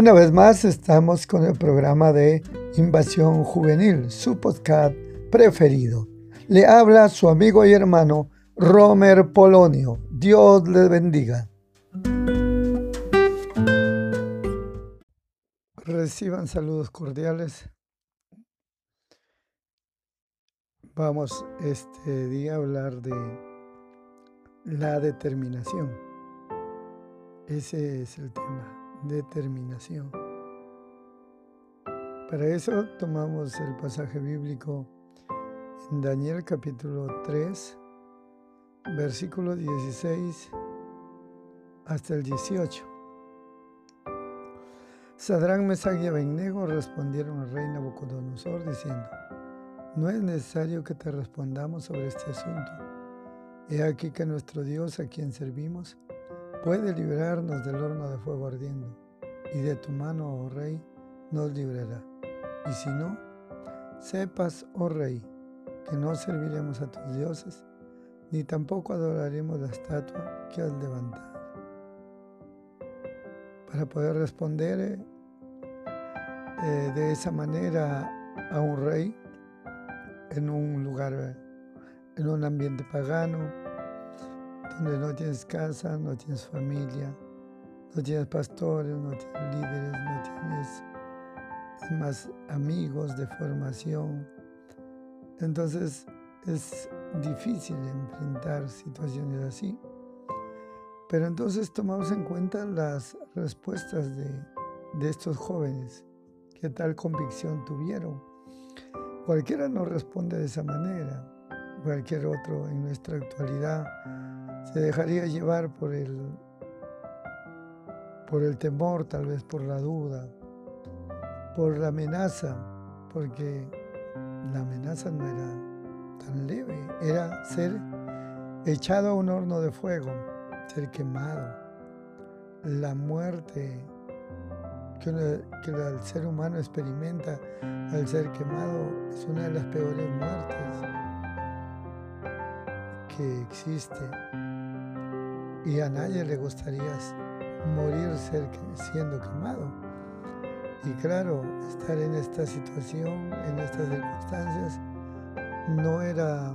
Una vez más estamos con el programa de Invasión Juvenil, su podcast preferido. Le habla su amigo y hermano Romer Polonio. Dios le bendiga. Reciban saludos cordiales. Vamos este día a hablar de la determinación. Ese es el tema determinación. Para eso tomamos el pasaje bíblico en Daniel capítulo 3, versículo 16 hasta el 18. Sadrán, Mesach y Abednego respondieron al rey Nabucodonosor diciendo, no es necesario que te respondamos sobre este asunto. He aquí que nuestro Dios a quien servimos puede librarnos del horno de fuego ardiendo, y de tu mano, oh rey, nos librará. Y si no, sepas, oh rey, que no serviremos a tus dioses, ni tampoco adoraremos la estatua que has levantado. Para poder responder eh, eh, de esa manera a un rey en un lugar, en un ambiente pagano, donde no tienes casa, no tienes familia, no tienes pastores, no tienes líderes, no tienes más amigos de formación. Entonces es difícil enfrentar situaciones así. Pero entonces tomamos en cuenta las respuestas de, de estos jóvenes, qué tal convicción tuvieron. Cualquiera no responde de esa manera, cualquier otro en nuestra actualidad se dejaría llevar por el, por el temor, tal vez por la duda, por la amenaza, porque la amenaza no era tan leve, era ser echado a un horno de fuego, ser quemado. La muerte que, que el ser humano experimenta al ser quemado es una de las peores muertes que existe y a nadie le gustaría morir siendo quemado. Y claro, estar en esta situación, en estas circunstancias, no era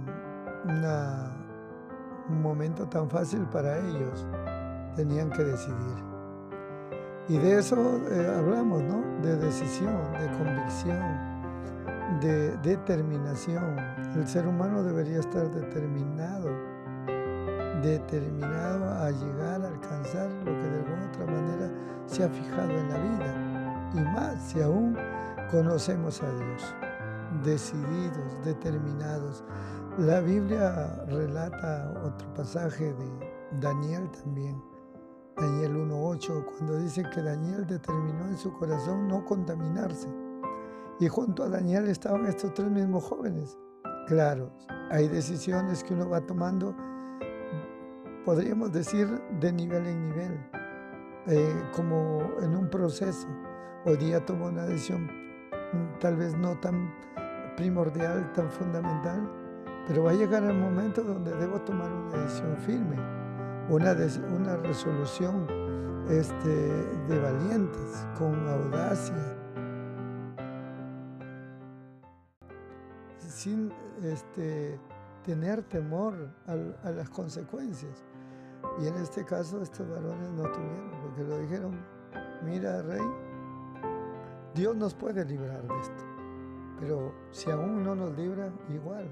un momento tan fácil para ellos. Tenían que decidir. Y de eso eh, hablamos, ¿no? De decisión, de convicción, de determinación. El ser humano debería estar determinado determinado a llegar a alcanzar lo que de alguna otra manera se ha fijado en la vida. Y más si aún conocemos a Dios, decididos, determinados. La Biblia relata otro pasaje de Daniel también, Daniel 1.8, cuando dice que Daniel determinó en su corazón no contaminarse. Y junto a Daniel estaban estos tres mismos jóvenes. Claro, hay decisiones que uno va tomando podríamos decir de nivel en nivel, eh, como en un proceso. Hoy día tomo una decisión mm, tal vez no tan primordial, tan fundamental, pero va a llegar el momento donde debo tomar una decisión firme, una, una resolución este, de valientes, con audacia, sin este, tener temor a las consecuencias. Y en este caso estos varones no tuvieron, porque lo dijeron, mira rey, Dios nos puede librar de esto, pero si aún no nos libra, igual,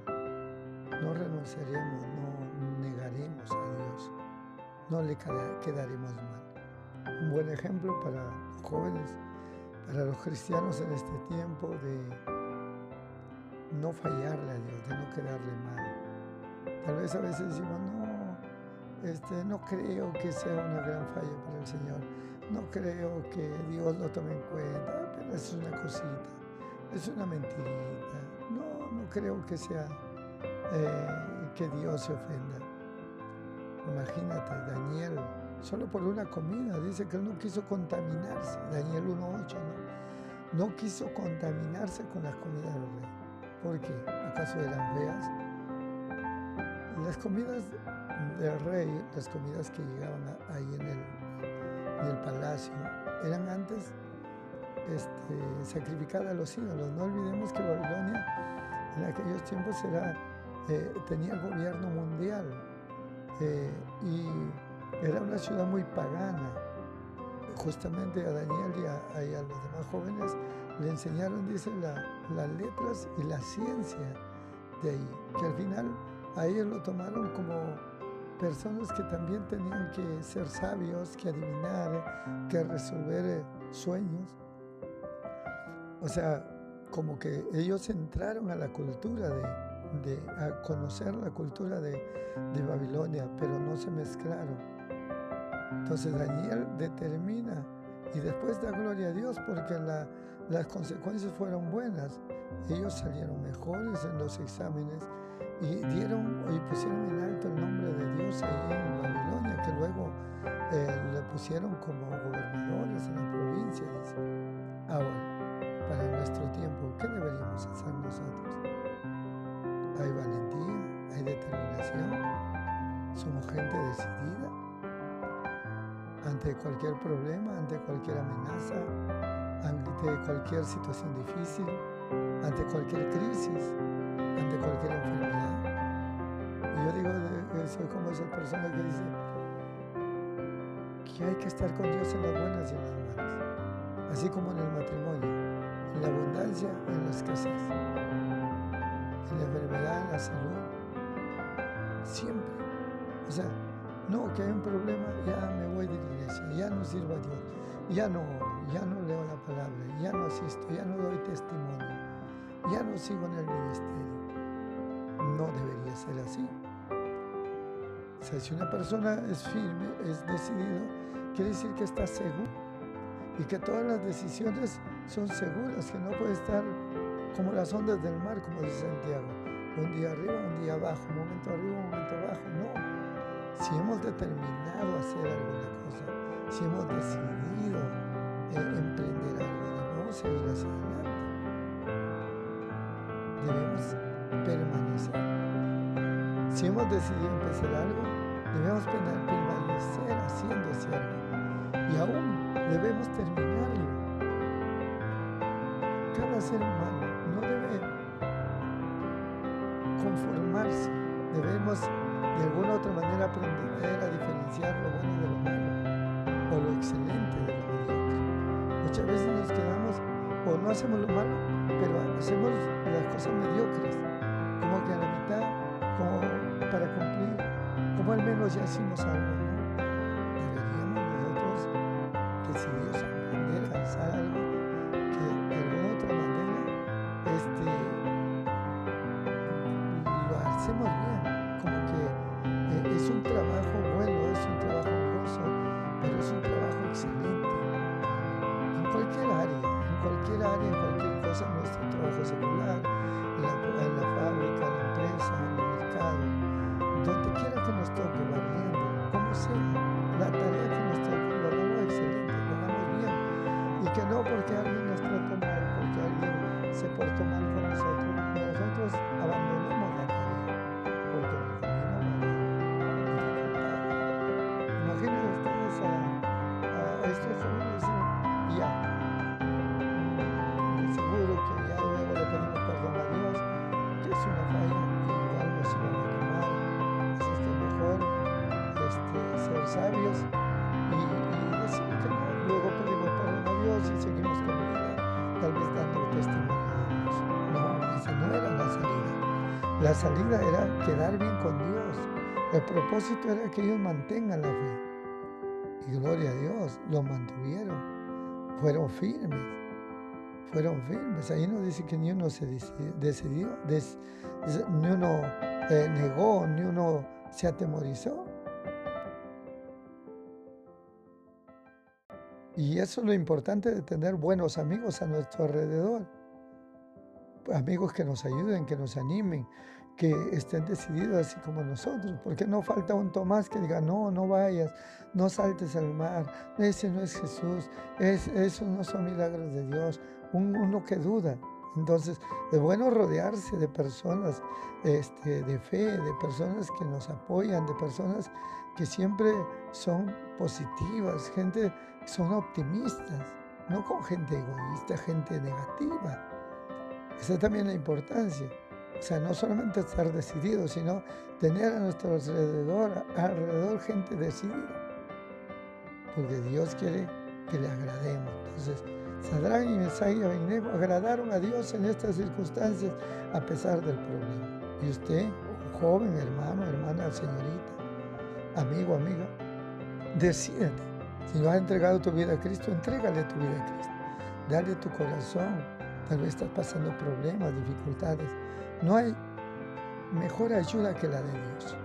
no renunciaremos, no negaremos a Dios, no le quedaremos mal. Un buen ejemplo para los jóvenes, para los cristianos en este tiempo de no fallarle a Dios, de no quedarle mal. Tal vez a veces decimos, este, no creo que sea una gran falla para el Señor. No creo que Dios lo tome en cuenta, pero es una cosita, es una mentirita. No, no creo que sea eh, que Dios se ofenda. Imagínate, Daniel, solo por una comida, dice que él no quiso contaminarse. Daniel 1.8, ¿no? No quiso contaminarse con las comidas del rey. ¿Por qué? ¿Acaso eran feas? Las comidas del rey, las comidas que llegaban ahí en el, palacio, eran antes este, sacrificar a los ídolos. No olvidemos que Babilonia en aquellos tiempos era, eh, tenía gobierno mundial eh, y era una ciudad muy pagana. Justamente a Daniel y a, los demás jóvenes le enseñaron, dice, las letras y la ciencia de ahí, que al final a ellos lo tomaron como personas que también tenían que ser sabios, que adivinar, que resolver eh, sueños. O sea, como que ellos entraron a la cultura de, a conocer la cultura de, Babilonia, pero no se mezclaron. Entonces Daniel determina y después da gloria a Dios porque las consecuencias fueron buenas. Ellos salieron mejores en los exámenes y dieron y pusieron en alto el nombre de Dios ahí en Babilonia, que luego eh, le pusieron como gobernadores en la provincia. Ahora, para nuestro tiempo, ¿qué deberíamos hacer nosotros? Hay valentía, hay determinación, somos gente decidida ante cualquier problema, ante cualquier amenaza, ante cualquier situación difícil, ante cualquier crisis, ante cualquier enfermedad. Yo digo, soy como esas personas que dicen que hay que estar con Dios en las buenas y en las malas, así como en el matrimonio, en la abundancia, en la escasez, en la enfermedad, en la salud, siempre. O sea, no, que hay un problema, ya me voy de la iglesia, ya no sirvo a Dios, ya no oro, ya no leo la palabra, ya no asisto, ya no doy testimonio, ya no sigo en el ministerio. No debería ser así. Si una persona es firme, es decidido, quiere decir que está seguro y que todas las decisiones son seguras, que no puede estar como las ondas del mar, como dice Santiago, un día arriba, un día abajo, un momento arriba, un momento abajo. No. Si hemos determinado hacer alguna cosa, si hemos decidido eh, emprender algo, debemos seguir hacia adelante. Debemos permanecer. Si hemos decidido empezar algo, debemos permanecer haciendo ese algo. Y aún debemos terminarlo. Cada ser humano no debe conformarse. Debemos de alguna u otra manera aprender a diferenciar lo bueno de lo malo o lo excelente de lo mediocre. Muchas veces nos quedamos o no hacemos lo malo, pero hacemos las cosas mediocres como que a la mitad, menos ya hicimos algo, ¿no? Deberíamos nosotros decididos aprender a algo La salida era quedar bien con Dios. El propósito era que ellos mantengan la fe. Y gloria a Dios, lo mantuvieron. Fueron firmes fueron firmes. Ahí no dice que ni uno se decidió, ni uno eh, negó, ni uno se atemorizó. Y eso es lo importante de tener buenos amigos a nuestro alrededor. Amigos que nos ayuden, que nos animen, que estén decididos así como nosotros. Porque no falta un Tomás que diga, no, no vayas, no saltes al mar, ese no es Jesús, es, esos no son milagros de Dios, uno que duda. Entonces, es bueno rodearse de personas este, de fe, de personas que nos apoyan, de personas que siempre son positivas, gente que son optimistas. no con gente egoísta, gente negativa. Esa es también la importancia. O sea, no solamente estar decidido, sino tener a nuestro alrededor, alrededor gente decidida. Porque Dios quiere que le agrademos. Entonces, Sadrán y Mesach y Abednego agradaron a Dios en estas circunstancias a pesar del problema. Y usted, joven, hermano, hermana, señorita, amigo, amiga, decídete. Si no has entregado tu vida a Cristo, entrégale tu vida a Cristo. Dale tu corazón. Tal vez estás pasando problemas, dificultades. No hay mejor ayuda que la de Dios.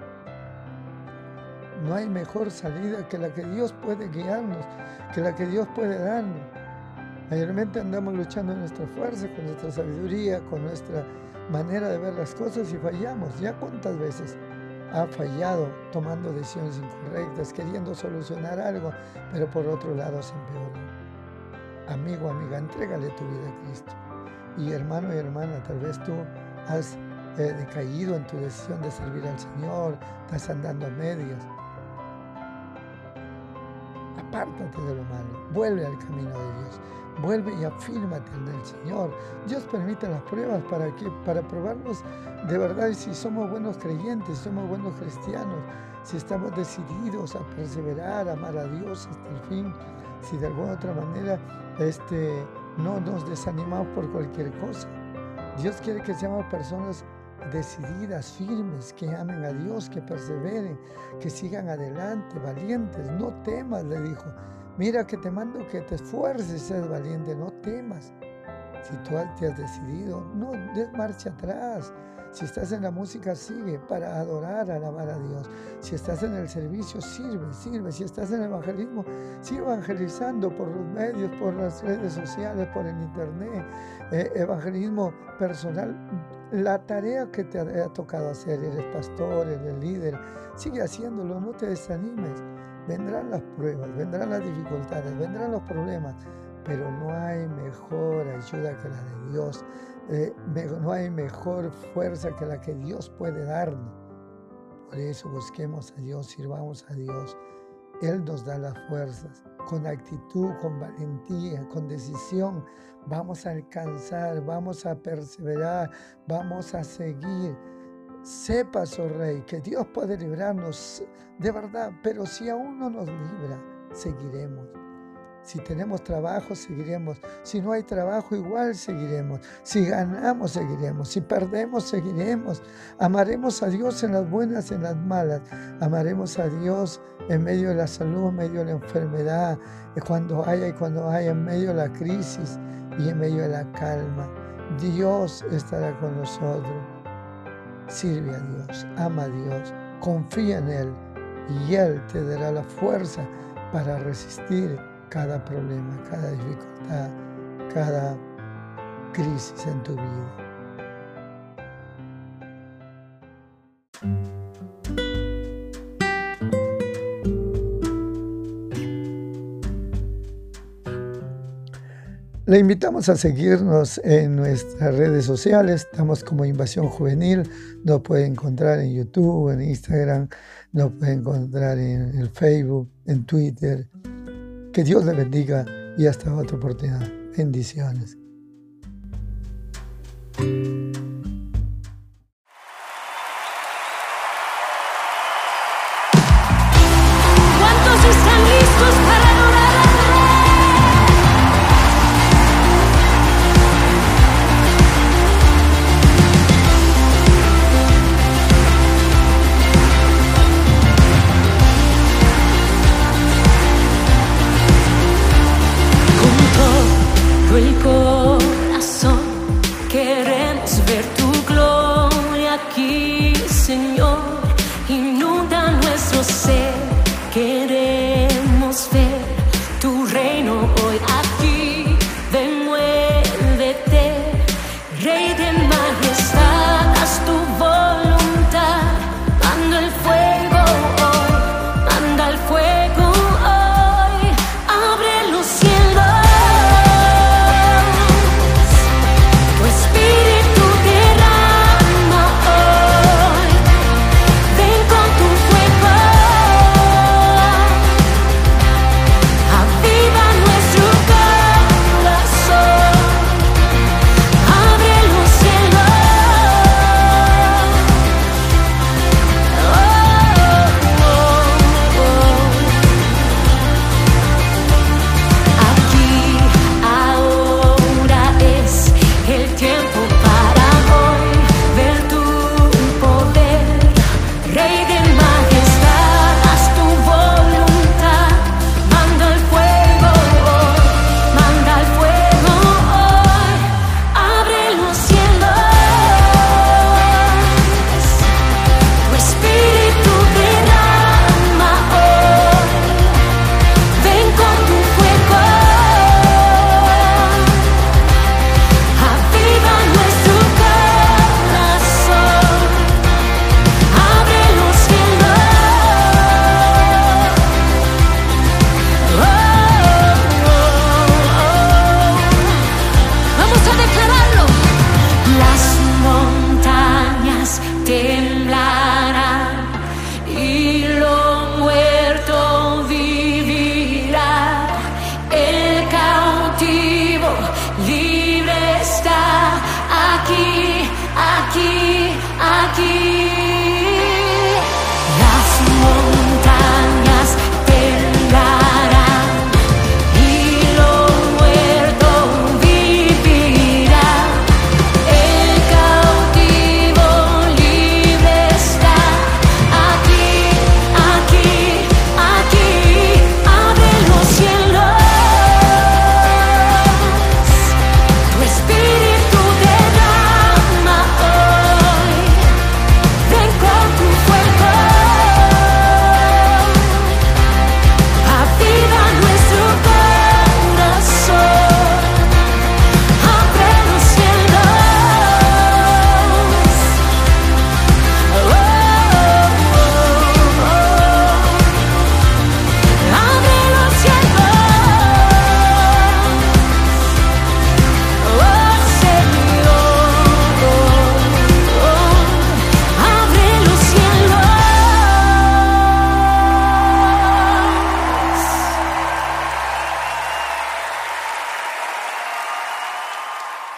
No hay mejor salida que la que Dios puede guiarnos, que la que Dios puede darnos. Mayormente andamos luchando en nuestra fuerza, con nuestra sabiduría, con nuestra manera de ver las cosas y fallamos. ¿Ya cuántas veces ha fallado tomando decisiones incorrectas, queriendo solucionar algo, pero por otro lado se empeoró? Amigo, amiga, entrégale tu vida a Cristo. Y hermano y hermana, tal vez tú has eh, decaído en tu decisión de servir al Señor, estás andando a medias. Apártate de lo malo, vuelve al camino de Dios, vuelve y afírmate en el Señor. Dios permite las pruebas para que para probarnos de verdad si somos buenos creyentes, si somos buenos cristianos, si estamos decididos a perseverar, a amar a Dios hasta el fin, si de alguna otra manera este, no nos desanimamos por cualquier cosa. Dios quiere que seamos personas decididas, firmes, que amen a Dios, que perseveren, que sigan adelante, valientes. No temas, le dijo. Mira que te mando que te esfuerces, seas valiente, no temas. Si tú te has decidido, no des marcha atrás. Si estás en la música, sigue para adorar, alabar a Dios. Si estás en el servicio, sirve, sirve. Si estás en el evangelismo, sigue evangelizando por los medios, por las redes sociales, por el internet. Eh, evangelismo personal. La tarea que te ha tocado hacer, eres pastor, eres líder, sigue haciéndolo, no te desanimes. Vendrán las pruebas, vendrán las dificultades, vendrán los problemas, pero no hay mejor ayuda que la de Dios. Eh, no hay mejor fuerza que la que Dios puede darnos. Por eso busquemos a Dios, sirvamos a Dios. Él nos da las fuerzas. Con actitud, con valentía, con decisión, vamos a alcanzar, vamos a perseverar, vamos a seguir. Sepas, oh Rey, que Dios puede librarnos de verdad, pero si aún no nos libra, seguiremos. Si tenemos trabajo, seguiremos. Si no hay trabajo, igual seguiremos. Si ganamos, seguiremos. Si perdemos, seguiremos. Amaremos a Dios en las buenas y en las malas. Amaremos a Dios en medio de la salud, en medio de la enfermedad, cuando haya y cuando haya, en medio de la crisis y en medio de la calma. Dios estará con nosotros. Sirve a Dios, ama a Dios, confía en Él y Él te dará la fuerza para resistir cada problema, cada dificultad, cada crisis en tu vida. Le invitamos a seguirnos en nuestras redes sociales. Estamos como Invasión Juvenil. Nos puede encontrar en YouTube, en Instagram, nos puede encontrar en Facebook, en Twitter, que Dios le bendiga y hasta otra oportunidad. Bendiciones.